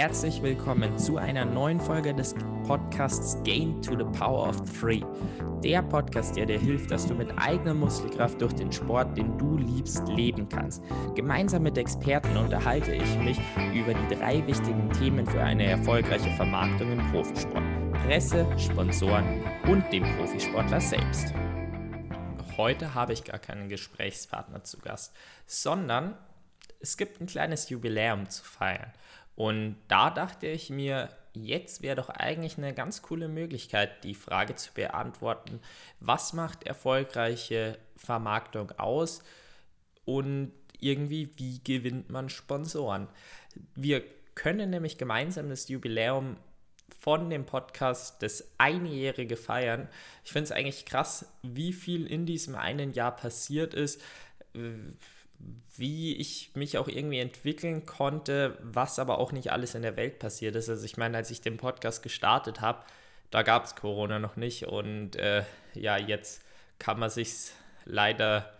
Herzlich willkommen zu einer neuen Folge des Podcasts Gain to the Power of Three. Der Podcast, der dir hilft, dass du mit eigener Muskelkraft durch den Sport, den du liebst, leben kannst. Gemeinsam mit Experten unterhalte ich mich über die drei wichtigen Themen für eine erfolgreiche Vermarktung im Profisport. Presse, Sponsoren und dem Profisportler selbst. Heute habe ich gar keinen Gesprächspartner zu Gast, sondern es gibt ein kleines Jubiläum zu feiern. Und da dachte ich mir, jetzt wäre doch eigentlich eine ganz coole Möglichkeit, die Frage zu beantworten, was macht erfolgreiche Vermarktung aus und irgendwie, wie gewinnt man Sponsoren? Wir können nämlich gemeinsam das Jubiläum von dem Podcast das Einjährige feiern. Ich finde es eigentlich krass, wie viel in diesem einen Jahr passiert ist wie ich mich auch irgendwie entwickeln konnte, was aber auch nicht alles in der Welt passiert ist. Also ich meine, als ich den Podcast gestartet habe, da gab es Corona noch nicht und äh, ja, jetzt kann man sich leider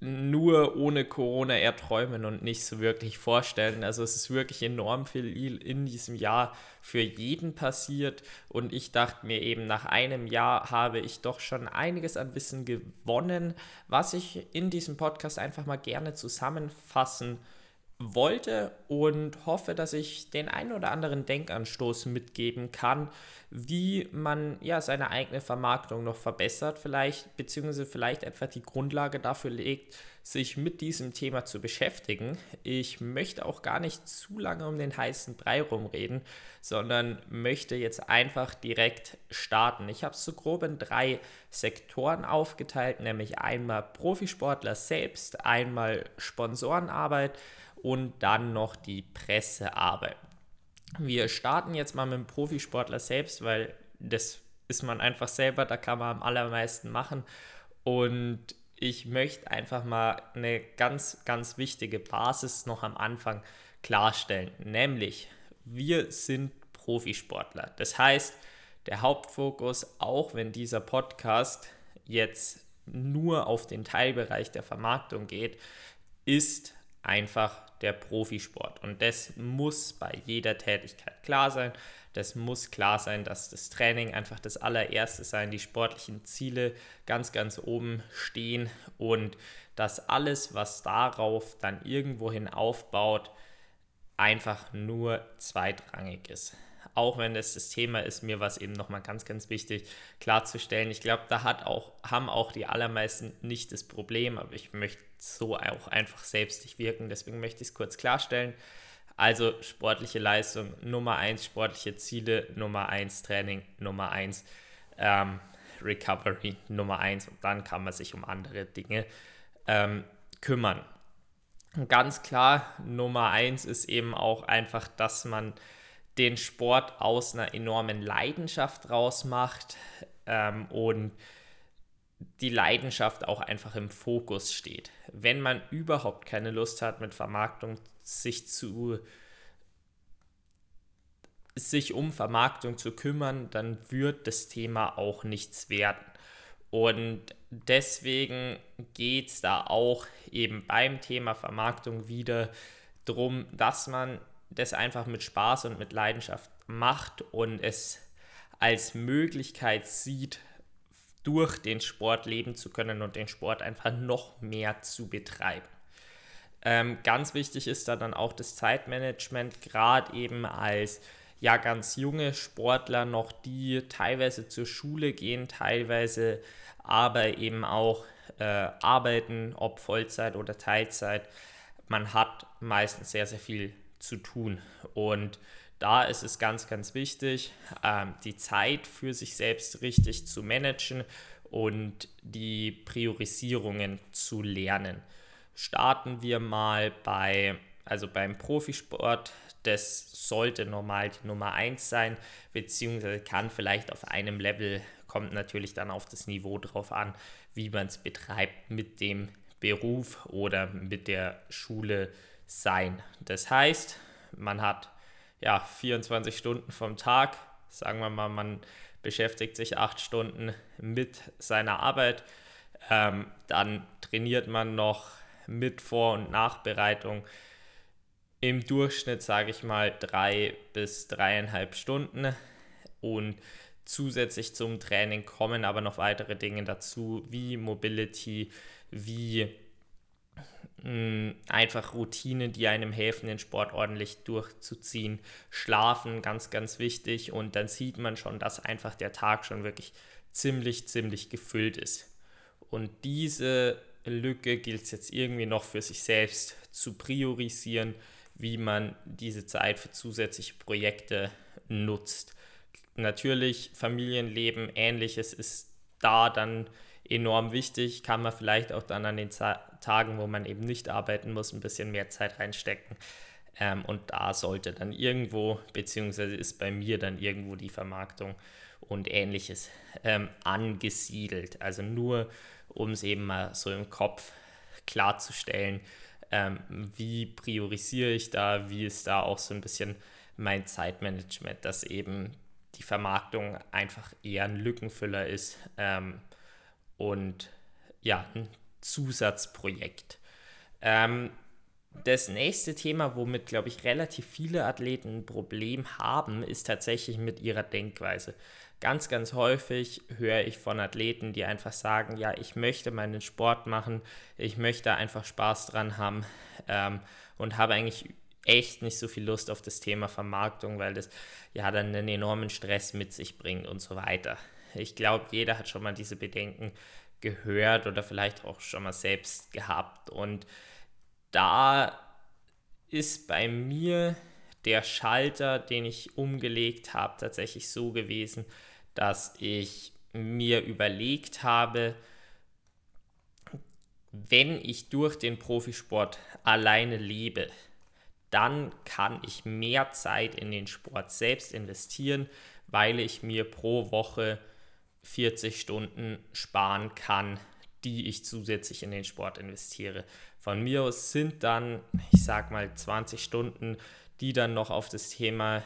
nur ohne Corona erträumen und nicht so wirklich vorstellen. Also es ist wirklich enorm viel in diesem Jahr für jeden passiert und ich dachte mir eben, nach einem Jahr habe ich doch schon einiges an Wissen gewonnen, was ich in diesem Podcast einfach mal gerne zusammenfassen wollte und hoffe, dass ich den einen oder anderen Denkanstoß mitgeben kann, wie man ja seine eigene Vermarktung noch verbessert, vielleicht beziehungsweise vielleicht etwa die Grundlage dafür legt, sich mit diesem Thema zu beschäftigen. Ich möchte auch gar nicht zu lange um den heißen Brei rumreden, sondern möchte jetzt einfach direkt starten. Ich habe es so grob in drei Sektoren aufgeteilt, nämlich einmal Profisportler selbst, einmal Sponsorenarbeit und dann noch die Pressearbeit. Wir starten jetzt mal mit dem Profisportler selbst, weil das ist man einfach selber, da kann man am allermeisten machen. Und ich möchte einfach mal eine ganz, ganz wichtige Basis noch am Anfang klarstellen, nämlich wir sind Profisportler. Das heißt, der Hauptfokus, auch wenn dieser Podcast jetzt nur auf den Teilbereich der Vermarktung geht, ist einfach der Profisport. Und das muss bei jeder Tätigkeit klar sein. Das muss klar sein, dass das Training einfach das allererste sein, die sportlichen Ziele ganz, ganz oben stehen und dass alles, was darauf dann irgendwohin aufbaut, einfach nur zweitrangig ist auch wenn das das Thema ist, mir war es eben nochmal ganz, ganz wichtig klarzustellen. Ich glaube, da hat auch, haben auch die allermeisten nicht das Problem, aber ich möchte so auch einfach selbstig wirken, deswegen möchte ich es kurz klarstellen. Also sportliche Leistung Nummer 1, sportliche Ziele Nummer 1, Training Nummer 1, ähm, Recovery Nummer 1 und dann kann man sich um andere Dinge ähm, kümmern. ganz klar, Nummer 1 ist eben auch einfach, dass man den Sport aus einer enormen Leidenschaft rausmacht ähm, und die Leidenschaft auch einfach im Fokus steht. Wenn man überhaupt keine Lust hat, mit Vermarktung sich zu sich um Vermarktung zu kümmern, dann wird das Thema auch nichts werden. Und deswegen geht es da auch eben beim Thema Vermarktung wieder darum, dass man das einfach mit Spaß und mit Leidenschaft macht und es als Möglichkeit sieht, durch den Sport leben zu können und den Sport einfach noch mehr zu betreiben. Ähm, ganz wichtig ist da dann auch das Zeitmanagement, gerade eben als ja ganz junge Sportler noch, die teilweise zur Schule gehen, teilweise aber eben auch äh, arbeiten, ob Vollzeit oder Teilzeit. Man hat meistens sehr, sehr viel zu tun. Und da ist es ganz, ganz wichtig, ähm, die Zeit für sich selbst richtig zu managen und die Priorisierungen zu lernen. Starten wir mal bei, also beim Profisport. Das sollte normal die Nummer 1 sein, beziehungsweise kann vielleicht auf einem Level, kommt natürlich dann auf das Niveau drauf an, wie man es betreibt mit dem Beruf oder mit der Schule sein. Das heißt, man hat ja 24 Stunden vom Tag, sagen wir mal, man beschäftigt sich acht Stunden mit seiner Arbeit, ähm, dann trainiert man noch mit Vor- und Nachbereitung. Im Durchschnitt, sage ich mal, drei bis dreieinhalb Stunden. Und zusätzlich zum Training kommen aber noch weitere Dinge dazu, wie Mobility, wie mh, einfach Routinen, die einem helfen, den Sport ordentlich durchzuziehen. Schlafen, ganz, ganz wichtig. Und dann sieht man schon, dass einfach der Tag schon wirklich ziemlich, ziemlich gefüllt ist. Und diese Lücke gilt es jetzt irgendwie noch für sich selbst zu priorisieren, wie man diese Zeit für zusätzliche Projekte nutzt. Natürlich Familienleben, ähnliches ist da dann enorm wichtig, kann man vielleicht auch dann an den Tagen, wo man eben nicht arbeiten muss, ein bisschen mehr Zeit reinstecken. Ähm, und da sollte dann irgendwo, beziehungsweise ist bei mir dann irgendwo die Vermarktung und ähnliches ähm, angesiedelt. Also nur, um es eben mal so im Kopf klarzustellen, ähm, wie priorisiere ich da, wie ist da auch so ein bisschen mein Zeitmanagement, dass eben die Vermarktung einfach eher ein Lückenfüller ist ähm, und ja, ein Zusatzprojekt. Ähm, das nächste Thema, womit, glaube ich, relativ viele Athleten ein Problem haben, ist tatsächlich mit ihrer Denkweise. Ganz, ganz häufig höre ich von Athleten, die einfach sagen, ja, ich möchte meinen Sport machen, ich möchte einfach Spaß dran haben ähm, und habe eigentlich echt nicht so viel Lust auf das Thema Vermarktung, weil das ja dann einen enormen Stress mit sich bringt und so weiter. Ich glaube, jeder hat schon mal diese Bedenken gehört oder vielleicht auch schon mal selbst gehabt. Und da ist bei mir der Schalter, den ich umgelegt habe, tatsächlich so gewesen, dass ich mir überlegt habe, wenn ich durch den Profisport alleine lebe, dann kann ich mehr Zeit in den Sport selbst investieren, weil ich mir pro Woche 40 Stunden sparen kann, die ich zusätzlich in den Sport investiere. Von mir aus sind dann, ich sag mal, 20 Stunden, die dann noch auf das Thema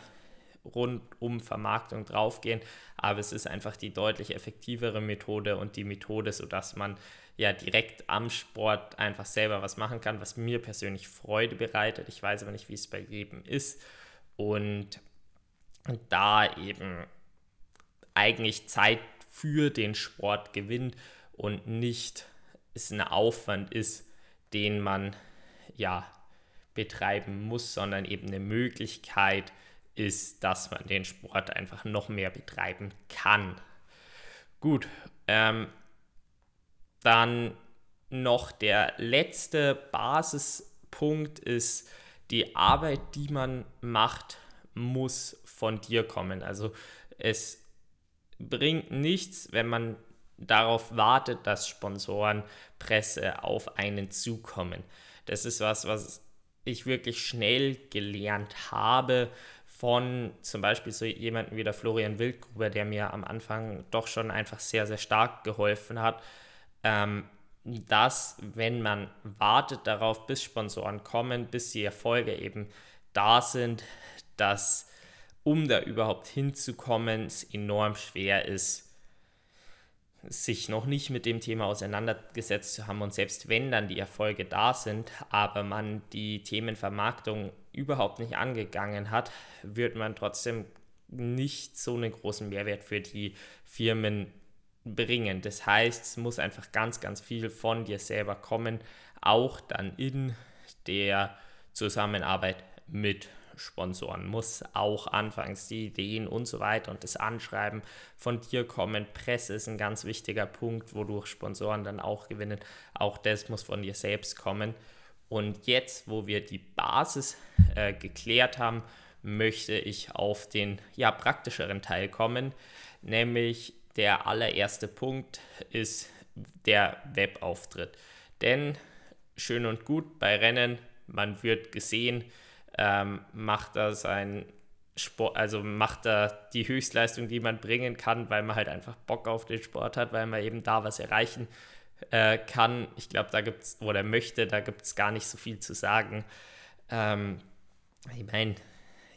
rund um Vermarktung draufgehen, aber es ist einfach die deutlich effektivere Methode und die Methode, sodass man ja direkt am Sport einfach selber was machen kann, was mir persönlich Freude bereitet. Ich weiß aber nicht, wie es bei jedem ist. Und da eben eigentlich Zeit für den Sport gewinnt und nicht es ein Aufwand ist, den man ja betreiben muss, sondern eben eine Möglichkeit ist, dass man den Sport einfach noch mehr betreiben kann. Gut, ähm, dann noch der letzte Basispunkt ist, die Arbeit, die man macht, muss von dir kommen. Also es bringt nichts, wenn man darauf wartet, dass Sponsoren, Presse auf einen zukommen. Das ist was, was ich wirklich schnell gelernt habe von zum Beispiel so jemandem wie der Florian Wildgruber, der mir am Anfang doch schon einfach sehr, sehr stark geholfen hat, ähm, dass wenn man wartet darauf, bis Sponsoren kommen, bis die Erfolge eben da sind, dass um da überhaupt hinzukommen, es enorm schwer ist, sich noch nicht mit dem Thema auseinandergesetzt zu haben und selbst wenn dann die Erfolge da sind, aber man die Themenvermarktung überhaupt nicht angegangen hat, wird man trotzdem nicht so einen großen Mehrwert für die Firmen bringen. Das heißt, es muss einfach ganz, ganz viel von dir selber kommen, auch dann in der Zusammenarbeit mit Sponsoren muss auch anfangs die Ideen und so weiter und das Anschreiben von dir kommen. Presse ist ein ganz wichtiger Punkt, wodurch Sponsoren dann auch gewinnen. Auch das muss von dir selbst kommen. Und jetzt, wo wir die Basis äh, geklärt haben, möchte ich auf den ja, praktischeren Teil kommen, nämlich der allererste Punkt ist der Webauftritt. Denn schön und gut bei Rennen, man wird gesehen, ähm, macht er sein Sport, also macht er die Höchstleistung, die man bringen kann, weil man halt einfach Bock auf den Sport hat, weil man eben da was erreichen äh, kann. Ich glaube, da gibt es, oder möchte, da gibt es gar nicht so viel zu sagen. Ähm, ich meine,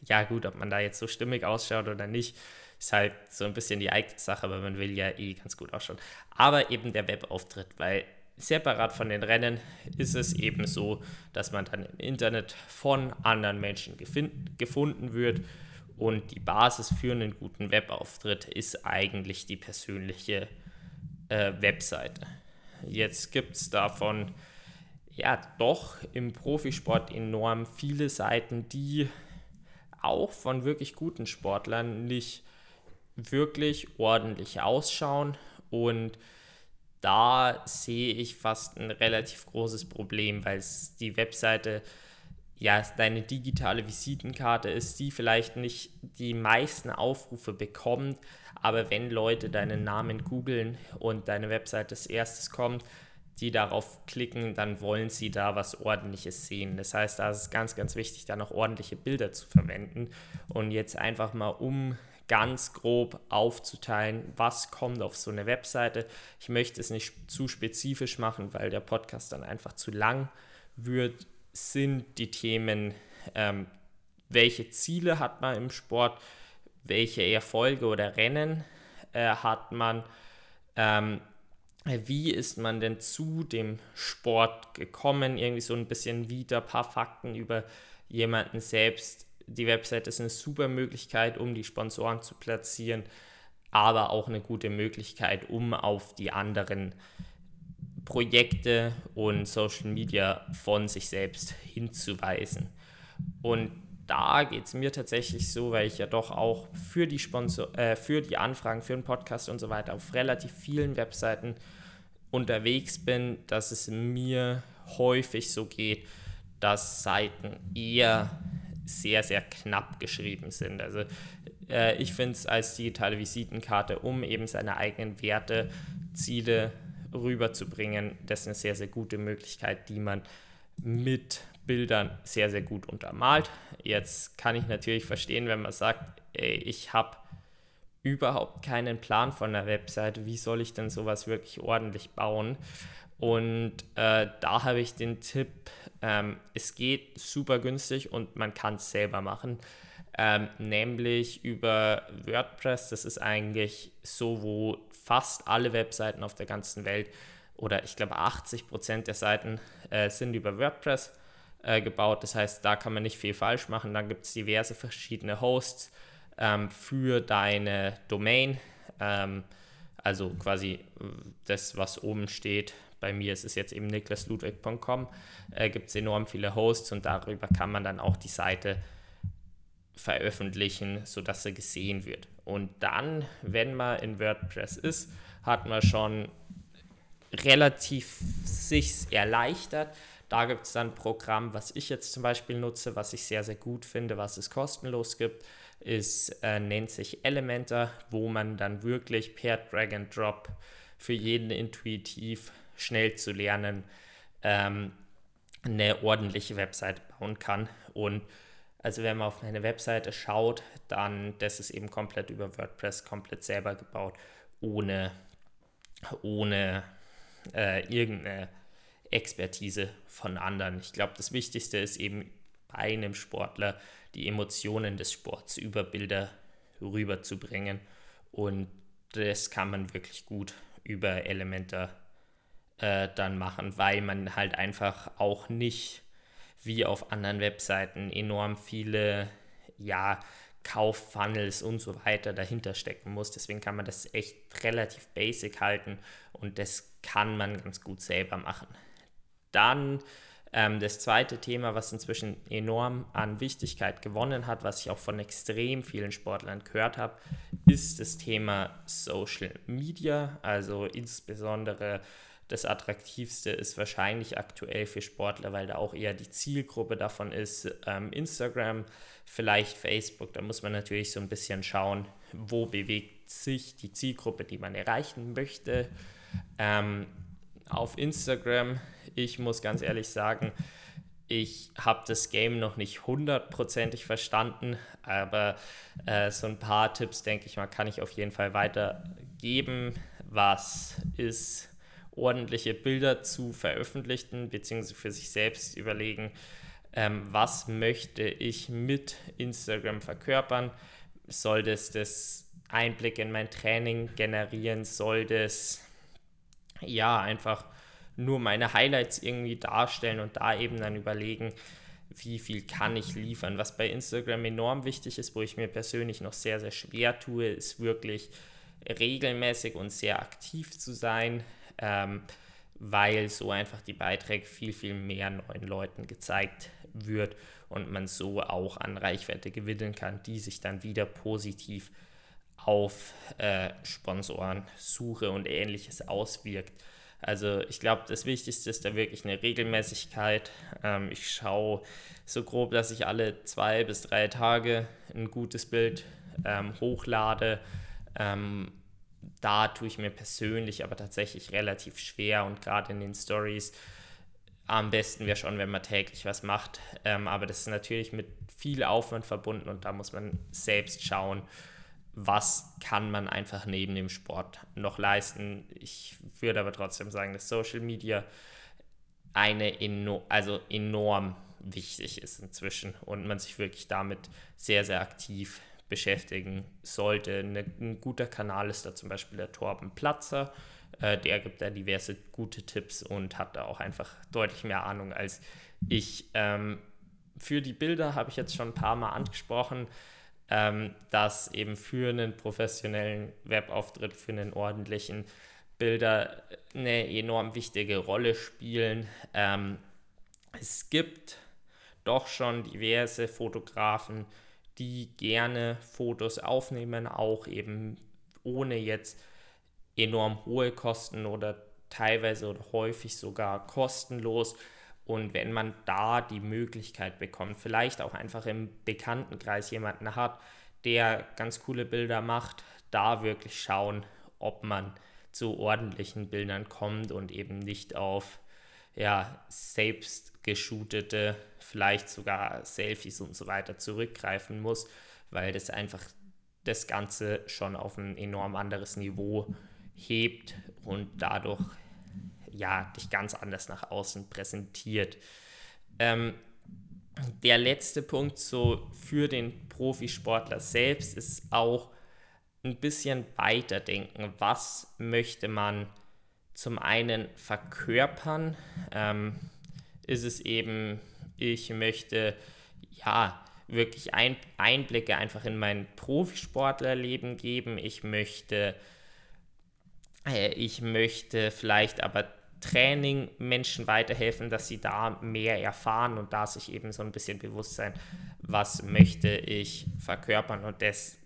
ja gut, ob man da jetzt so stimmig ausschaut oder nicht, ist halt so ein bisschen die eigene Sache, aber man will ja eh ganz gut ausschauen. Aber eben der Webauftritt, weil separat von den Rennen ist es eben so, dass man dann im Internet von anderen Menschen gefunden wird und die Basis für einen guten Webauftritt ist eigentlich die persönliche äh, Webseite. Jetzt gibt es davon ja doch im Profisport enorm viele Seiten, die auch von wirklich guten Sportlern nicht wirklich ordentlich ausschauen und da sehe ich fast ein relativ großes Problem, weil die Webseite ja deine digitale Visitenkarte ist, die vielleicht nicht die meisten Aufrufe bekommt, aber wenn Leute deinen Namen googeln und deine Webseite als erstes kommt, die darauf klicken, dann wollen sie da was Ordentliches sehen. Das heißt, da ist es ganz, ganz wichtig, da noch ordentliche Bilder zu verwenden. Und jetzt einfach mal um ganz grob aufzuteilen, was kommt auf so eine Webseite. Ich möchte es nicht zu spezifisch machen, weil der Podcast dann einfach zu lang wird. Sind die Themen, ähm, welche Ziele hat man im Sport, welche Erfolge oder Rennen äh, hat man, ähm, wie ist man denn zu dem Sport gekommen, irgendwie so ein bisschen wieder ein paar Fakten über jemanden selbst die Website ist eine super Möglichkeit, um die Sponsoren zu platzieren, aber auch eine gute Möglichkeit, um auf die anderen Projekte und Social Media von sich selbst hinzuweisen. Und da geht es mir tatsächlich so, weil ich ja doch auch für die, Sponsor äh, für die Anfragen, für den Podcast und so weiter auf relativ vielen Webseiten unterwegs bin, dass es mir häufig so geht, dass Seiten eher sehr, sehr knapp geschrieben sind. Also äh, ich finde es als digitale Visitenkarte, um eben seine eigenen Werte, Ziele rüberzubringen, das ist eine sehr, sehr gute Möglichkeit, die man mit Bildern sehr, sehr gut untermalt. Jetzt kann ich natürlich verstehen, wenn man sagt, ey, ich habe überhaupt keinen Plan von der Webseite, wie soll ich denn sowas wirklich ordentlich bauen? Und äh, da habe ich den Tipp, ähm, es geht super günstig und man kann es selber machen, ähm, nämlich über WordPress. Das ist eigentlich so, wo fast alle Webseiten auf der ganzen Welt oder ich glaube 80 Prozent der Seiten äh, sind über WordPress äh, gebaut. Das heißt, da kann man nicht viel falsch machen. Dann gibt es diverse verschiedene Hosts ähm, für deine Domain. Ähm, also quasi äh, das, was oben steht, bei mir ist es jetzt eben niklasludwig.com, äh, gibt es enorm viele Hosts und darüber kann man dann auch die Seite veröffentlichen, sodass sie gesehen wird. Und dann, wenn man in WordPress ist, hat man schon relativ sich erleichtert. Da gibt es dann ein Programm, was ich jetzt zum Beispiel nutze, was ich sehr, sehr gut finde, was es kostenlos gibt, ist, äh, nennt sich Elementor, wo man dann wirklich per Drag and Drop für jeden intuitiv schnell zu lernen, ähm, eine ordentliche Webseite bauen kann. Und also wenn man auf meine Webseite schaut, dann das ist eben komplett über WordPress, komplett selber gebaut, ohne, ohne äh, irgendeine Expertise von anderen. Ich glaube, das Wichtigste ist eben bei einem Sportler die Emotionen des Sports über Bilder rüberzubringen. Und das kann man wirklich gut über Elementor äh, dann machen, weil man halt einfach auch nicht wie auf anderen Webseiten enorm viele ja, Kauffunnels und so weiter dahinter stecken muss. Deswegen kann man das echt relativ basic halten und das kann man ganz gut selber machen. Dann ähm, das zweite Thema, was inzwischen enorm an Wichtigkeit gewonnen hat, was ich auch von extrem vielen Sportlern gehört habe, ist das Thema Social Media, also insbesondere das Attraktivste ist wahrscheinlich aktuell für Sportler, weil da auch eher die Zielgruppe davon ist. Ähm, Instagram, vielleicht Facebook, da muss man natürlich so ein bisschen schauen, wo bewegt sich die Zielgruppe, die man erreichen möchte. Ähm, auf Instagram, ich muss ganz ehrlich sagen, ich habe das Game noch nicht hundertprozentig verstanden, aber äh, so ein paar Tipps, denke ich mal, kann ich auf jeden Fall weitergeben. Was ist ordentliche Bilder zu veröffentlichen, beziehungsweise für sich selbst überlegen, ähm, was möchte ich mit Instagram verkörpern? Soll das das Einblick in mein Training generieren? Soll das ja einfach nur meine Highlights irgendwie darstellen und da eben dann überlegen, wie viel kann ich liefern. Was bei Instagram enorm wichtig ist, wo ich mir persönlich noch sehr, sehr schwer tue, ist wirklich regelmäßig und sehr aktiv zu sein, ähm, weil so einfach die Beiträge viel, viel mehr neuen Leuten gezeigt wird und man so auch an Reichweite gewinnen kann, die sich dann wieder positiv auf äh, Sponsorensuche und ähnliches auswirkt. Also ich glaube, das Wichtigste ist da wirklich eine Regelmäßigkeit. Ähm, ich schaue so grob, dass ich alle zwei bis drei Tage ein gutes Bild ähm, hochlade. Ähm, da tue ich mir persönlich aber tatsächlich relativ schwer und gerade in den Stories am besten wäre schon, wenn man täglich was macht. Ähm, aber das ist natürlich mit viel Aufwand verbunden und da muss man selbst schauen, was kann man einfach neben dem Sport noch leisten. Ich würde aber trotzdem sagen, dass Social Media eine eno also enorm wichtig ist inzwischen und man sich wirklich damit sehr, sehr aktiv beschäftigen sollte. Eine, ein guter Kanal ist da zum Beispiel der Torben Platzer. Äh, der gibt da diverse gute Tipps und hat da auch einfach deutlich mehr Ahnung als ich. Ähm, für die Bilder habe ich jetzt schon ein paar Mal angesprochen, ähm, dass eben für einen professionellen Webauftritt, für einen ordentlichen Bilder eine enorm wichtige Rolle spielen. Ähm, es gibt doch schon diverse Fotografen, die gerne Fotos aufnehmen, auch eben ohne jetzt enorm hohe Kosten oder teilweise oder häufig sogar kostenlos. Und wenn man da die Möglichkeit bekommt, vielleicht auch einfach im Bekanntenkreis jemanden hat, der ganz coole Bilder macht, da wirklich schauen, ob man zu ordentlichen Bildern kommt und eben nicht auf ja, selbst geshootete, vielleicht sogar Selfies und so weiter zurückgreifen muss, weil das einfach das Ganze schon auf ein enorm anderes Niveau hebt und dadurch ja, dich ganz anders nach außen präsentiert. Ähm, der letzte Punkt so für den Profisportler selbst ist auch ein bisschen weiterdenken. Was möchte man zum einen verkörpern? Ähm, ist es eben, ich möchte ja wirklich ein, Einblicke einfach in mein Profisportlerleben geben. Ich möchte äh, ich möchte vielleicht aber Training Menschen weiterhelfen, dass sie da mehr erfahren und da sich eben so ein bisschen bewusst sein, was möchte ich verkörpern und das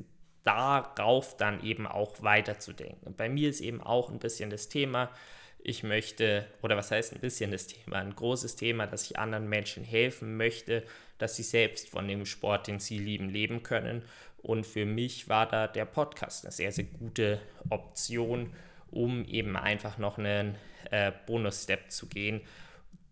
darauf dann eben auch weiterzudenken. Bei mir ist eben auch ein bisschen das Thema, ich möchte, oder was heißt ein bisschen das Thema, ein großes Thema, dass ich anderen Menschen helfen möchte, dass sie selbst von dem Sport, den sie lieben, leben können. Und für mich war da der Podcast eine sehr, sehr gute Option, um eben einfach noch einen äh, Bonus-Step zu gehen,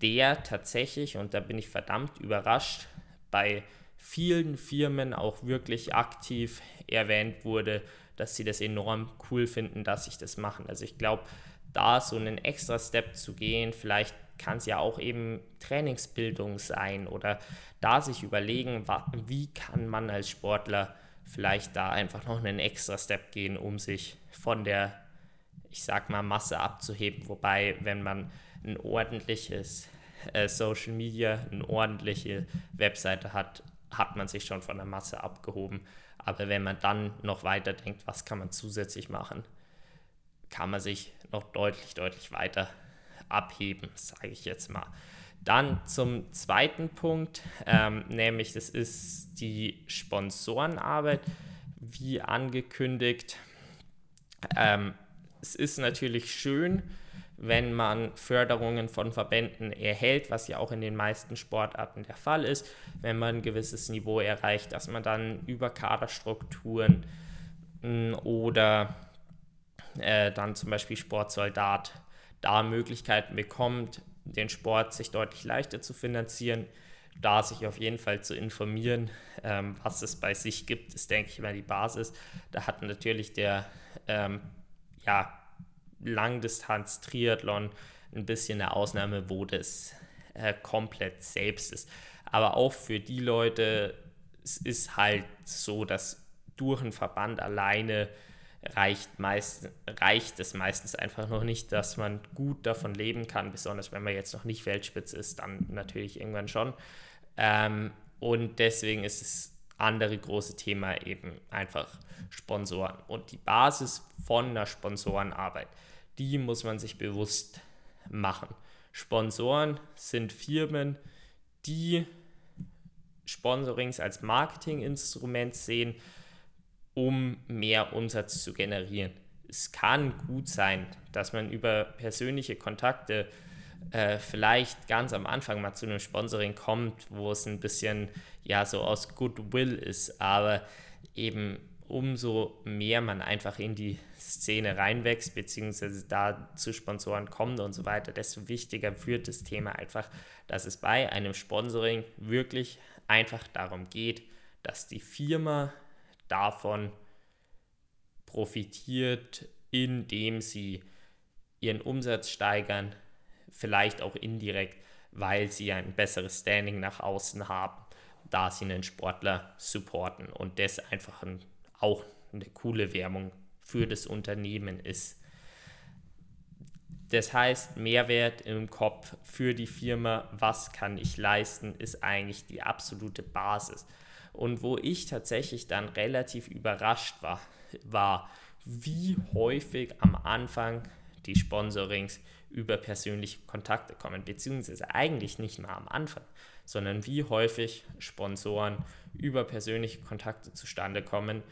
der tatsächlich, und da bin ich verdammt überrascht, bei vielen Firmen auch wirklich aktiv erwähnt wurde, dass sie das enorm cool finden, dass ich das machen. Also ich glaube, da so einen extra Step zu gehen, vielleicht kann es ja auch eben Trainingsbildung sein oder da sich überlegen, wie kann man als Sportler vielleicht da einfach noch einen extra Step gehen, um sich von der ich sag mal, Masse abzuheben. Wobei, wenn man ein ordentliches äh, Social Media, eine ordentliche Webseite hat, hat man sich schon von der Masse abgehoben. Aber wenn man dann noch weiter denkt, was kann man zusätzlich machen, kann man sich noch deutlich, deutlich weiter abheben, sage ich jetzt mal. Dann zum zweiten Punkt, ähm, nämlich das ist die Sponsorenarbeit. Wie angekündigt, ähm, es ist natürlich schön, wenn man Förderungen von Verbänden erhält, was ja auch in den meisten Sportarten der Fall ist, wenn man ein gewisses Niveau erreicht, dass man dann über Kaderstrukturen hm, oder äh, dann zum Beispiel Sportsoldat da Möglichkeiten bekommt, den Sport sich deutlich leichter zu finanzieren, da sich auf jeden Fall zu informieren, ähm, was es bei sich gibt, ist, denke ich, immer die Basis. Da hat natürlich der ähm, ja, Langdistanz-Triathlon ein bisschen eine Ausnahme, wo das äh, komplett selbst ist. Aber auch für die Leute, es ist halt so, dass durch einen Verband alleine reicht, meist, reicht es meistens einfach noch nicht, dass man gut davon leben kann, besonders wenn man jetzt noch nicht Weltspitze ist, dann natürlich irgendwann schon. Ähm, und deswegen ist das andere große Thema eben einfach Sponsoren. Und die Basis von einer Sponsorenarbeit, die muss man sich bewusst machen. Sponsoren sind Firmen, die Sponsorings als Marketinginstrument sehen, um mehr Umsatz zu generieren. Es kann gut sein, dass man über persönliche Kontakte äh, vielleicht ganz am Anfang mal zu einem Sponsoring kommt, wo es ein bisschen ja so aus Goodwill ist, aber eben umso mehr man einfach in die Szene reinwächst, beziehungsweise da zu Sponsoren kommt und so weiter, desto wichtiger wird das Thema einfach, dass es bei einem Sponsoring wirklich einfach darum geht, dass die Firma davon profitiert, indem sie ihren Umsatz steigern, vielleicht auch indirekt, weil sie ein besseres Standing nach außen haben, da sie einen Sportler supporten und das einfach ein, auch eine coole Werbung für das Unternehmen ist. Das heißt, Mehrwert im Kopf für die Firma, was kann ich leisten, ist eigentlich die absolute Basis. Und wo ich tatsächlich dann relativ überrascht war, war, wie häufig am Anfang die Sponsorings über persönliche Kontakte kommen, beziehungsweise eigentlich nicht mal am Anfang, sondern wie häufig Sponsoren über persönliche Kontakte zustande kommen,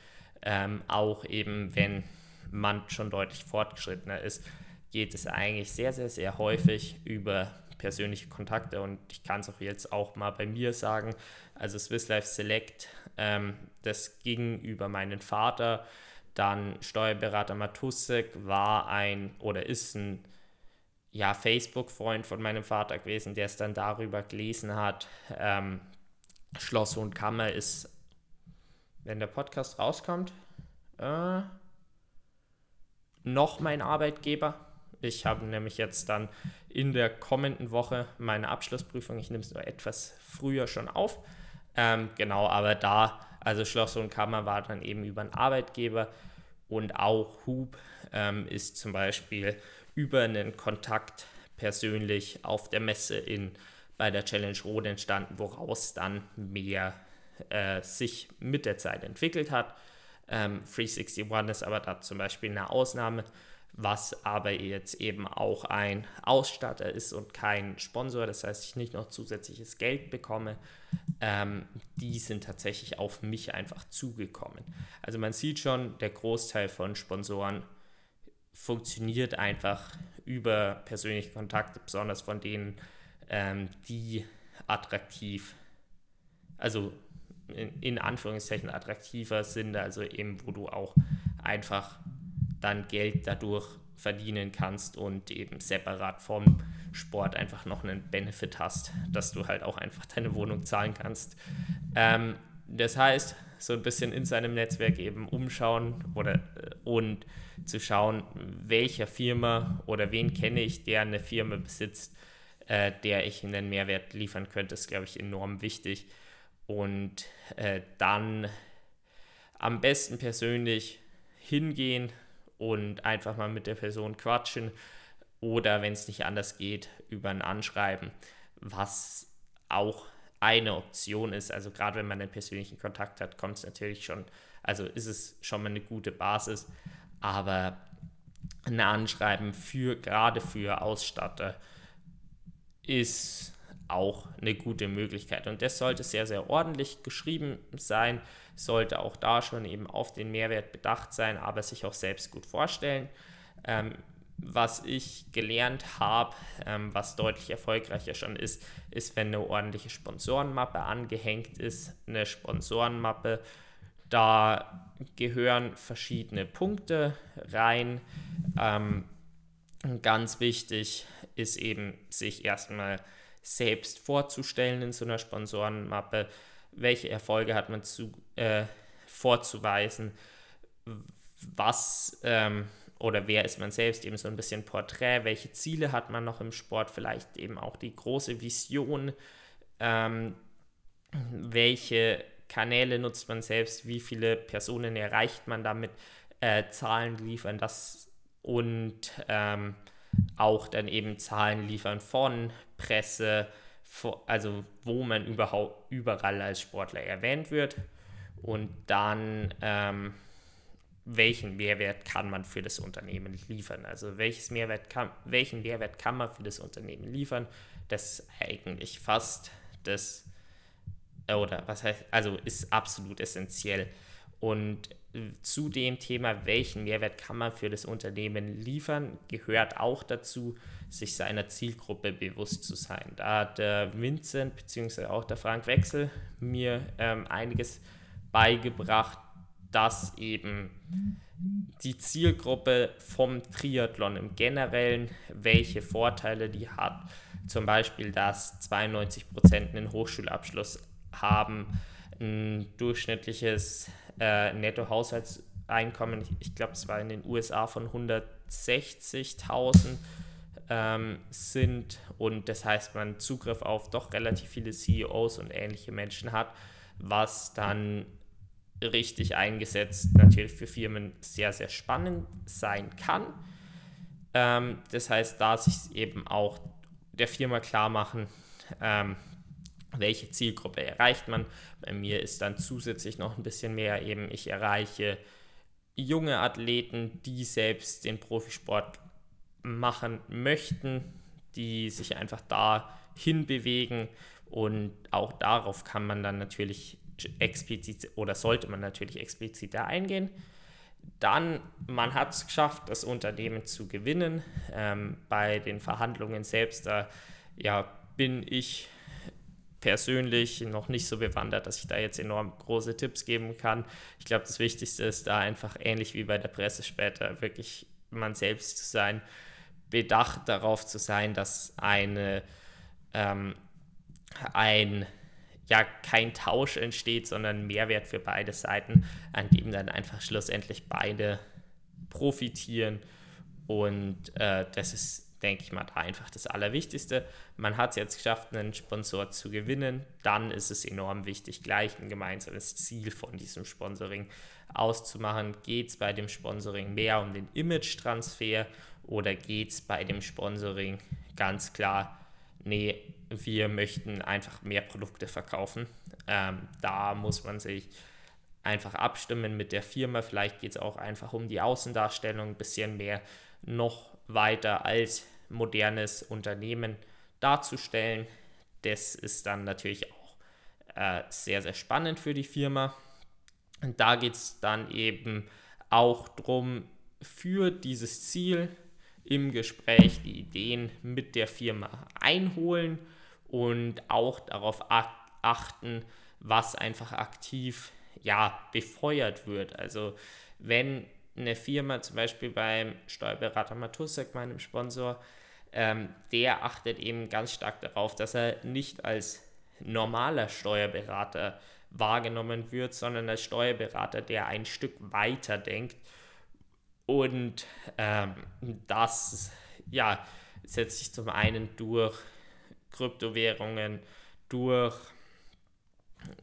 ähm, auch eben wenn man schon deutlich fortgeschrittener ist, geht es eigentlich sehr, sehr, sehr häufig über persönliche Kontakte und ich kann es auch jetzt auch mal bei mir sagen, also Swiss Life Select, ähm, das ging über meinen Vater, dann Steuerberater Matussek war ein oder ist ein ja, Facebook-Freund von meinem Vater gewesen, der es dann darüber gelesen hat. Ähm, Schloss und Kammer ist, wenn der Podcast rauskommt, äh, noch mein Arbeitgeber. Ich habe nämlich jetzt dann in der kommenden Woche meine Abschlussprüfung. Ich nehme es nur etwas früher schon auf. Ähm, genau, aber da, also Schloss und Kammer war dann eben über einen Arbeitgeber und auch Hub ähm, ist zum Beispiel über einen Kontakt persönlich auf der Messe in, bei der Challenge Rot entstanden, woraus dann mehr äh, sich mit der Zeit entwickelt hat. Ähm, 361 ist aber da zum Beispiel eine Ausnahme was aber jetzt eben auch ein Ausstatter ist und kein Sponsor, das heißt, ich nicht noch zusätzliches Geld bekomme, ähm, die sind tatsächlich auf mich einfach zugekommen. Also man sieht schon, der Großteil von Sponsoren funktioniert einfach über persönliche Kontakte, besonders von denen, ähm, die attraktiv, also in, in Anführungszeichen attraktiver sind, also eben, wo du auch einfach dann Geld dadurch verdienen kannst und eben separat vom Sport einfach noch einen Benefit hast, dass du halt auch einfach deine Wohnung zahlen kannst. Ähm, das heißt, so ein bisschen in seinem Netzwerk eben umschauen oder äh, und zu schauen, welcher Firma oder wen kenne ich, der eine Firma besitzt, äh, der ich einen Mehrwert liefern könnte, ist, glaube ich, enorm wichtig. Und äh, dann am besten persönlich hingehen, und einfach mal mit der Person quatschen oder wenn es nicht anders geht, über ein Anschreiben, was auch eine Option ist. Also gerade wenn man einen persönlichen Kontakt hat, kommt es natürlich schon, also ist es schon mal eine gute Basis, aber ein Anschreiben für gerade für Ausstatter ist auch eine gute Möglichkeit. Und das sollte sehr, sehr ordentlich geschrieben sein, sollte auch da schon eben auf den Mehrwert bedacht sein, aber sich auch selbst gut vorstellen. Ähm, was ich gelernt habe, ähm, was deutlich erfolgreicher schon ist, ist, wenn eine ordentliche Sponsorenmappe angehängt ist. Eine Sponsorenmappe, da gehören verschiedene Punkte rein. Ähm, ganz wichtig ist eben, sich erstmal selbst vorzustellen in so einer Sponsorenmappe. Welche Erfolge hat man zu, äh, vorzuweisen? Was ähm, oder wer ist man selbst? Eben so ein bisschen Porträt. Welche Ziele hat man noch im Sport? Vielleicht eben auch die große Vision. Ähm, welche Kanäle nutzt man selbst? Wie viele Personen erreicht man damit? äh, Zahlen liefern das und ähm, auch dann eben Zahlen liefern von Presse, also wo man überhaupt überall als Sportler erwähnt wird und dann ähm, welchen Mehrwert kann man für das Unternehmen liefern. Also welches Mehrwert kann, welchen Mehrwert kann man für das Unternehmen liefern, das ist eigentlich fast das, oder was heißt, also ist absolut essentiell. Und zu dem Thema, welchen Mehrwert kann man für das Unternehmen liefern, gehört auch dazu, sich seiner Zielgruppe bewusst zu sein. Da hat der Vincent bzw. auch der Frank Wechsel mir ähm, einiges beigebracht, dass eben die Zielgruppe vom Triathlon im Generellen, welche Vorteile die hat. Zum Beispiel, dass 92% einen Hochschulabschluss haben, ein durchschnittliches äh, Nettohaushaltseinkommen, ich, ich glaube, es war in den USA von 160.000 ähm, sind und das heißt, man Zugriff auf doch relativ viele CEOs und ähnliche Menschen hat, was dann richtig eingesetzt natürlich für Firmen sehr, sehr spannend sein kann. Ähm, das heißt, da sich eben auch der Firma klar machen, ähm, welche Zielgruppe erreicht man. Bei mir ist dann zusätzlich noch ein bisschen mehr eben, ich erreiche junge Athleten, die selbst den Profisport machen möchten, die sich einfach dahin bewegen und auch darauf kann man dann natürlich explizit oder sollte man natürlich expliziter eingehen. Dann, man hat es geschafft, das Unternehmen zu gewinnen. Ähm, bei den Verhandlungen selbst, da ja, bin ich persönlich noch nicht so bewandert, dass ich da jetzt enorm große Tipps geben kann. Ich glaube, das Wichtigste ist da einfach ähnlich wie bei der Presse später wirklich man selbst zu sein, bedacht darauf zu sein, dass eine ähm, ein ja kein Tausch entsteht, sondern Mehrwert für beide Seiten, an dem dann einfach schlussendlich beide profitieren. Und äh, das ist, denke ich mal, da einfach das Allerwichtigste. Man hat es jetzt geschafft, einen Sponsor zu gewinnen. Dann ist es enorm wichtig, gleich ein gemeinsames Ziel von diesem Sponsoring auszumachen. Geht es bei dem Sponsoring mehr um den Image-Transfer oder geht es bei dem Sponsoring ganz klar nee, wir möchten einfach mehr Produkte verkaufen. Ähm, da muss man sich einfach abstimmen mit der Firma. Vielleicht geht es auch einfach um die Außendarstellung ein bisschen mehr noch weiter als modernes Unternehmen darzustellen. Das ist dann natürlich auch äh, sehr, sehr spannend für die Firma. Und da geht es dann eben auch darum, für dieses Ziel im Gespräch die Ideen mit der Firma einholen und auch darauf achten, was einfach aktiv ja, befeuert wird. Also wenn eine Firma zum Beispiel beim Steuerberater Matusek, meinem Sponsor, ähm, der achtet eben ganz stark darauf, dass er nicht als normaler Steuerberater wahrgenommen wird, sondern als Steuerberater, der ein Stück weiter denkt. Und ähm, das ja, setzt sich zum einen durch Kryptowährungen, durch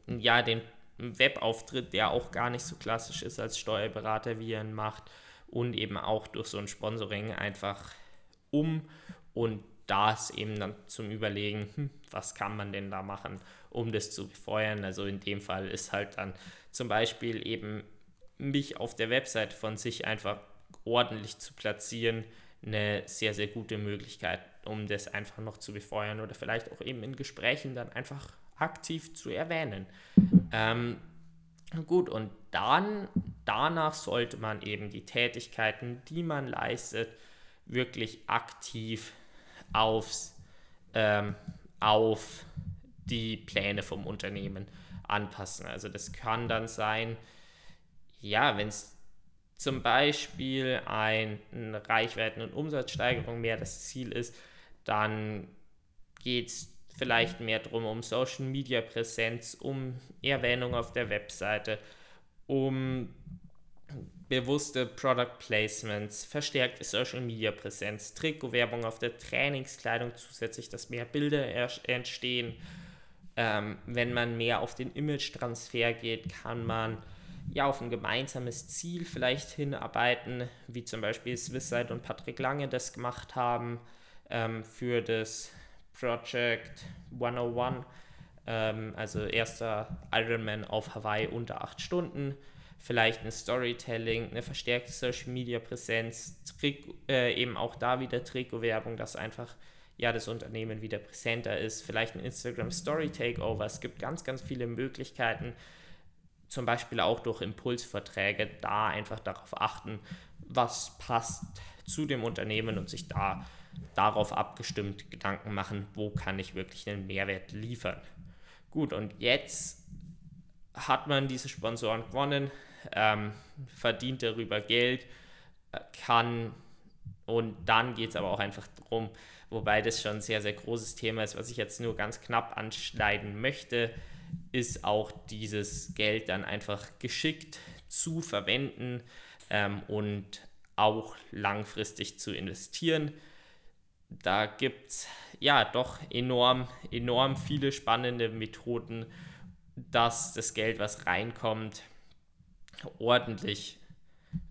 ja, den Webauftritt, der auch gar nicht so klassisch ist als Steuerberater, wie er ihn macht, und eben auch durch so ein Sponsoring einfach um und das eben dann zum Überlegen, hm, was kann man denn da machen, um das zu befeuern. Also in dem Fall ist halt dann zum Beispiel eben mich auf der Website von sich einfach ordentlich zu platzieren, eine sehr, sehr gute Möglichkeit, um das einfach noch zu befeuern oder vielleicht auch eben in Gesprächen dann einfach aktiv zu erwähnen. Ähm, gut, und dann, danach sollte man eben die Tätigkeiten, die man leistet, wirklich aktiv aufs, ähm, auf die Pläne vom Unternehmen anpassen. Also das kann dann sein, ja, wenn es zum Beispiel eine Reichweiten- und Umsatzsteigerung mehr das Ziel ist, dann geht es vielleicht mehr darum, um Social Media Präsenz, um Erwähnung auf der Webseite, um bewusste Product Placements, verstärkte Social Media Präsenz, Trikotwerbung auf der Trainingskleidung zusätzlich, dass mehr Bilder entstehen. Ähm, wenn man mehr auf den Image-Transfer geht, kann man ja auf ein gemeinsames Ziel vielleicht hinarbeiten, wie zum Beispiel Swisside und Patrick Lange das gemacht haben ähm, für das Project 101, ähm, also erster Ironman auf Hawaii unter acht Stunden. Vielleicht ein Storytelling, eine verstärkte Social Media Präsenz, Trick, äh, eben auch da wieder Trikotwerbung, dass einfach ja das Unternehmen wieder präsenter ist. Vielleicht ein Instagram Story Takeover. Es gibt ganz, ganz viele Möglichkeiten, zum Beispiel auch durch Impulsverträge, da einfach darauf achten, was passt zu dem Unternehmen und sich da darauf abgestimmt Gedanken machen, wo kann ich wirklich einen Mehrwert liefern. Gut, und jetzt hat man diese Sponsoren gewonnen, ähm, verdient darüber Geld, äh, kann und dann geht es aber auch einfach darum, wobei das schon ein sehr, sehr großes Thema ist, was ich jetzt nur ganz knapp anschneiden möchte, ist auch dieses Geld dann einfach geschickt zu verwenden ähm, und auch langfristig zu investieren. Da gibt es ja doch enorm, enorm viele spannende Methoden, dass das Geld, was reinkommt, ordentlich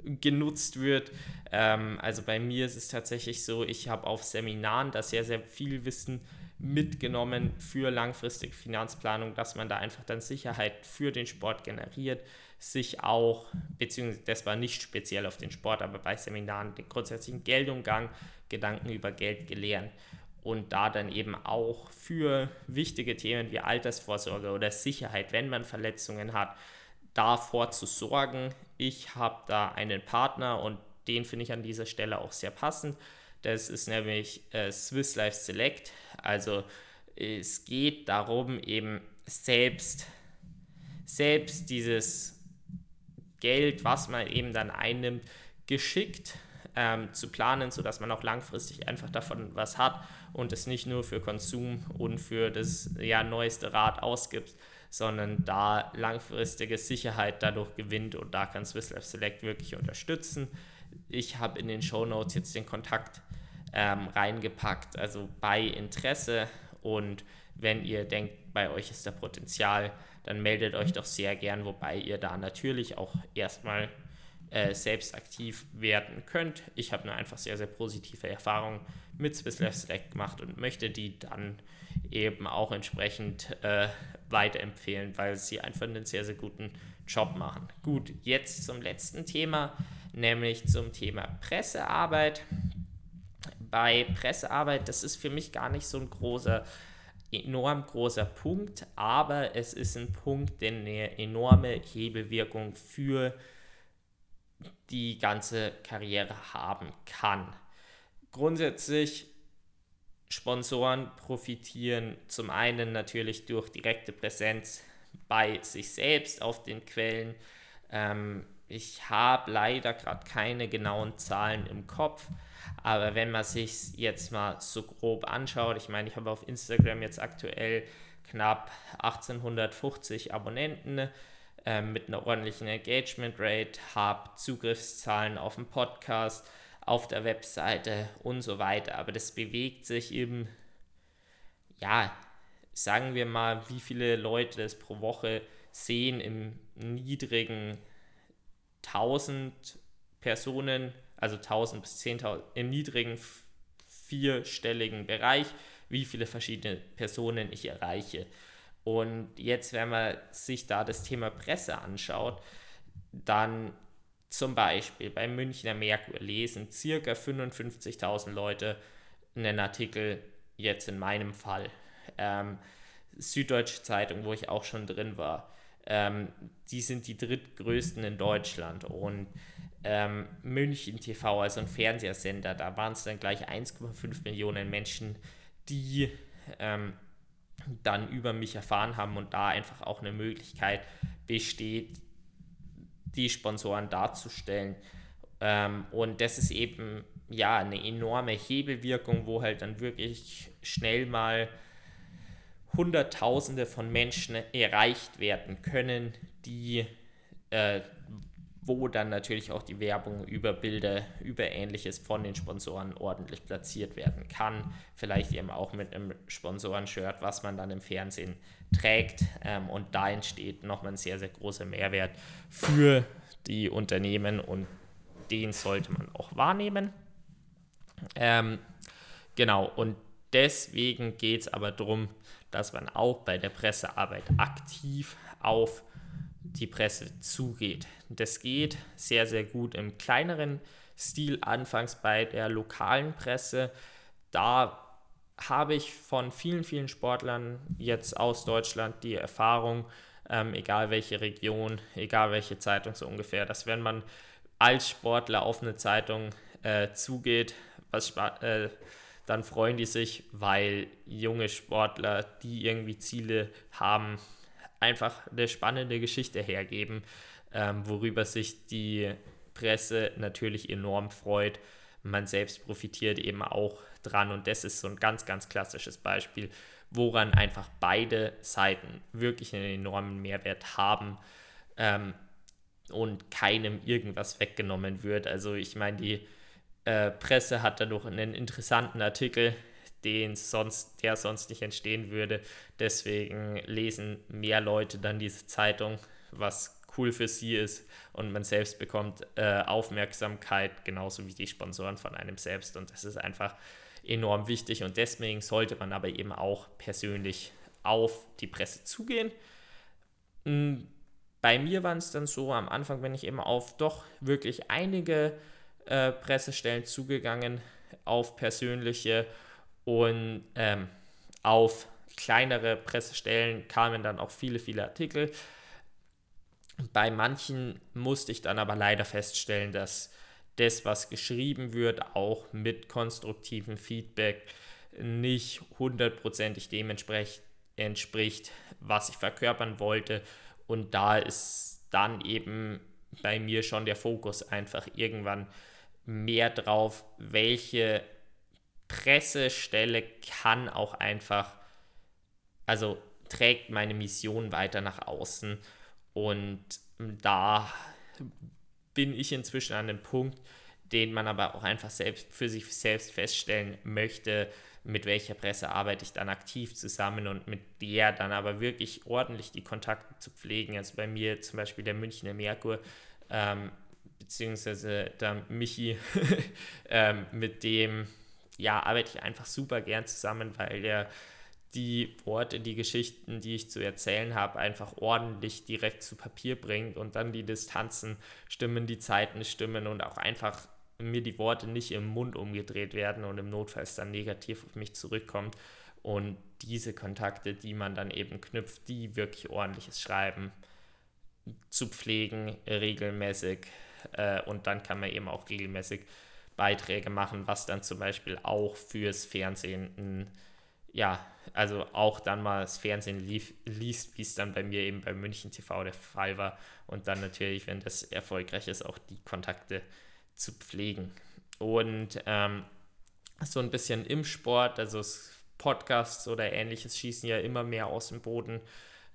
genutzt wird. Ähm, also bei mir ist es tatsächlich so, ich habe auf Seminaren da sehr, sehr viel Wissen mitgenommen für langfristige Finanzplanung, dass man da einfach dann Sicherheit für den Sport generiert, sich auch, beziehungsweise das war nicht speziell auf den Sport, aber bei Seminaren den grundsätzlichen Geldumgang, Gedanken über Geld gelernt und da dann eben auch für wichtige Themen wie Altersvorsorge oder Sicherheit, wenn man Verletzungen hat, davor zu sorgen. Ich habe da einen Partner und den finde ich an dieser Stelle auch sehr passend. Das ist nämlich äh, Swiss Life Select. Also es geht darum, eben selbst, selbst dieses Geld, was man eben dann einnimmt, geschickt ähm, zu planen, sodass man auch langfristig einfach davon was hat und es nicht nur für Konsum und für das ja, neueste Rad ausgibt, sondern da langfristige Sicherheit dadurch gewinnt und da kann Swiss Life Select wirklich unterstützen. Ich habe in den Show Notes jetzt den Kontakt ähm, reingepackt, also bei Interesse und wenn ihr denkt, bei euch ist da Potenzial, dann meldet euch doch sehr gern, wobei ihr da natürlich auch erstmal äh, selbst aktiv werden könnt. Ich habe eine einfach sehr, sehr positive Erfahrung mit Swiss Life Select gemacht und möchte die dann eben auch entsprechend äh, weiterempfehlen, weil sie einfach einen sehr, sehr guten Job machen. Gut, jetzt zum letzten Thema, nämlich zum Thema Pressearbeit. Bei Pressearbeit, das ist für mich gar nicht so ein großer, enorm großer Punkt, aber es ist ein Punkt, der eine enorme Hebelwirkung für die ganze Karriere haben kann. Grundsätzlich Sponsoren profitieren zum einen natürlich durch direkte Präsenz bei sich selbst auf den Quellen. Ähm, ich habe leider gerade keine genauen Zahlen im Kopf, aber wenn man sich jetzt mal so grob anschaut, ich meine, ich habe auf Instagram jetzt aktuell knapp 1850 Abonnenten äh, mit einer ordentlichen Engagement Rate, habe Zugriffszahlen auf den Podcast, auf der Webseite und so weiter. Aber das bewegt sich eben, ja, sagen wir mal, wie viele Leute das pro Woche sehen im niedrigen 1000 Personen, also 1000 bis 10.000, im niedrigen vierstelligen Bereich, wie viele verschiedene Personen ich erreiche. Und jetzt, wenn man sich da das Thema Presse anschaut, dann zum Beispiel bei Münchner Merkur lesen circa 55.000 Leute einen Artikel, jetzt in meinem Fall. Ähm, Süddeutsche Zeitung, wo ich auch schon drin war, ähm, die sind die drittgrößten in Deutschland. Und ähm, München TV, also ein Fernsehsender, da waren es dann gleich 1,5 Millionen Menschen, die ähm, dann über mich erfahren haben und da einfach auch eine Möglichkeit besteht, die Sponsoren darzustellen. Ähm, und das ist eben ja eine enorme Hebelwirkung, wo halt dann wirklich schnell mal Hunderttausende von Menschen erreicht werden können, die äh, wo dann natürlich auch die Werbung über Bilder, über ähnliches von den Sponsoren ordentlich platziert werden kann. Vielleicht eben auch mit einem Sponsorenshirt, was man dann im Fernsehen trägt. Ähm, und da entsteht nochmal ein sehr, sehr großer Mehrwert für die Unternehmen und den sollte man auch wahrnehmen. Ähm, genau, und deswegen geht es aber darum, dass man auch bei der Pressearbeit aktiv auf die Presse zugeht. Das geht sehr, sehr gut im kleineren Stil, anfangs bei der lokalen Presse. Da habe ich von vielen, vielen Sportlern jetzt aus Deutschland die Erfahrung, ähm, egal welche Region, egal welche Zeitung so ungefähr, dass wenn man als Sportler auf eine Zeitung äh, zugeht, was, äh, dann freuen die sich, weil junge Sportler, die irgendwie Ziele haben, einfach eine spannende Geschichte hergeben, ähm, worüber sich die Presse natürlich enorm freut. Man selbst profitiert eben auch dran und das ist so ein ganz, ganz klassisches Beispiel, woran einfach beide Seiten wirklich einen enormen Mehrwert haben ähm, und keinem irgendwas weggenommen wird. Also ich meine, die äh, Presse hat dadurch einen interessanten Artikel, den sonst, der sonst nicht entstehen würde. Deswegen lesen mehr Leute dann diese Zeitung, was cool für sie ist und man selbst bekommt äh, Aufmerksamkeit, genauso wie die Sponsoren von einem selbst. Und das ist einfach enorm wichtig und deswegen sollte man aber eben auch persönlich auf die Presse zugehen. Hm, bei mir war es dann so, am Anfang bin ich eben auf doch wirklich einige äh, Pressestellen zugegangen, auf persönliche und ähm, auf kleinere Pressestellen kamen dann auch viele, viele Artikel. Bei manchen musste ich dann aber leider feststellen, dass das, was geschrieben wird, auch mit konstruktivem Feedback nicht hundertprozentig dem entspricht, was ich verkörpern wollte. Und da ist dann eben bei mir schon der Fokus einfach irgendwann mehr drauf, welche Pressestelle kann auch einfach, also trägt meine Mission weiter nach außen. Und da bin ich inzwischen an dem Punkt, den man aber auch einfach selbst für sich selbst feststellen möchte, mit welcher Presse arbeite ich dann aktiv zusammen und mit der dann aber wirklich ordentlich die Kontakte zu pflegen. Also bei mir zum Beispiel der Münchner Merkur ähm, beziehungsweise der Michi, ähm, mit dem ja, arbeite ich einfach super gern zusammen, weil der die Worte, die Geschichten, die ich zu erzählen habe, einfach ordentlich direkt zu Papier bringt und dann die Distanzen stimmen, die Zeiten stimmen und auch einfach mir die Worte nicht im Mund umgedreht werden und im Notfall dann negativ auf mich zurückkommt. Und diese Kontakte, die man dann eben knüpft, die wirklich ordentliches Schreiben zu pflegen, regelmäßig äh, und dann kann man eben auch regelmäßig Beiträge machen, was dann zum Beispiel auch fürs Fernsehen, ja, also auch dann mal das Fernsehen lief, liest, wie es dann bei mir eben bei München TV der Fall war und dann natürlich, wenn das erfolgreich ist, auch die Kontakte zu pflegen. Und ähm, so ein bisschen im Sport, also Podcasts oder ähnliches schießen ja immer mehr aus dem Boden,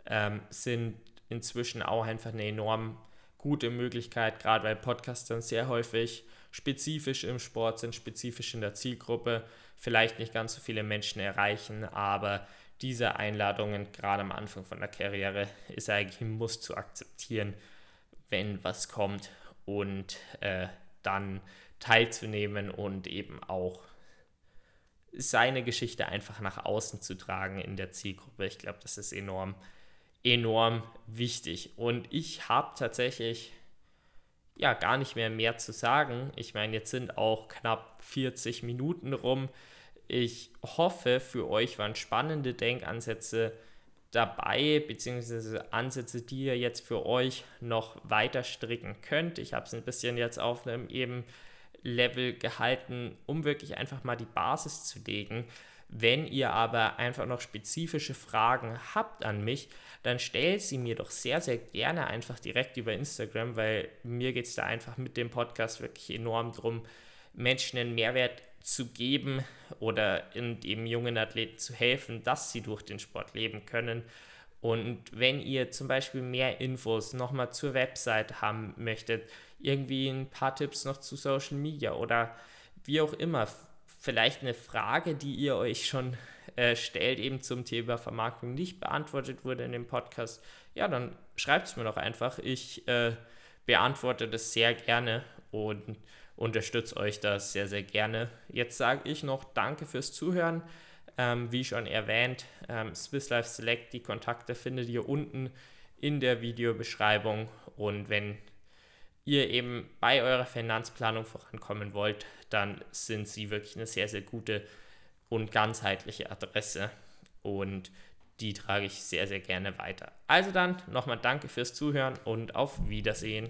ähm, sind inzwischen auch einfach eine enorm gute Möglichkeit, gerade weil Podcasts dann sehr häufig spezifisch im Sport sind, spezifisch in der Zielgruppe, vielleicht nicht ganz so viele Menschen erreichen, aber diese Einladungen gerade am Anfang von der Karriere ist eigentlich ein Muss zu akzeptieren, wenn was kommt und äh, dann teilzunehmen und eben auch seine Geschichte einfach nach außen zu tragen in der Zielgruppe. Ich glaube, das ist enorm enorm wichtig. Und ich habe tatsächlich ja gar nicht mehr mehr zu sagen. Ich meine, jetzt sind auch knapp 40 Minuten rum. Ich hoffe, für euch waren spannende Denkansätze dabei, beziehungsweise Ansätze, die ihr jetzt für euch noch weiter stricken könnt. Ich habe es ein bisschen jetzt auf einem eben Level gehalten, um wirklich einfach mal die Basis zu legen. Wenn ihr aber einfach noch spezifische Fragen habt an mich, dann stellt sie mir doch sehr, sehr gerne einfach direkt über Instagram, weil mir geht es da einfach mit dem Podcast wirklich enorm darum, Menschen einen Mehrwert zu geben oder dem jungen Athleten zu helfen, dass sie durch den Sport leben können. Und wenn ihr zum Beispiel mehr Infos nochmal zur Website haben möchtet, irgendwie ein paar Tipps noch zu Social Media oder wie auch immer, vielleicht eine Frage, die ihr euch schon äh, stellt, eben zum Thema Vermarktung nicht beantwortet wurde in dem Podcast, ja, dann schreibt es mir doch einfach. Ich äh, beantworte das sehr gerne und unterstütze euch das sehr, sehr gerne. Jetzt sage ich noch Danke fürs Zuhören. Ähm, wie schon erwähnt, ähm, Swiss Life Select, die Kontakte findet ihr unten in der Videobeschreibung. Und wenn ihr eben bei eurer Finanzplanung vorankommen wollt, dann sind sie wirklich eine sehr, sehr gute und ganzheitliche Adresse. Und die trage ich sehr, sehr gerne weiter. Also dann nochmal danke fürs Zuhören und auf Wiedersehen.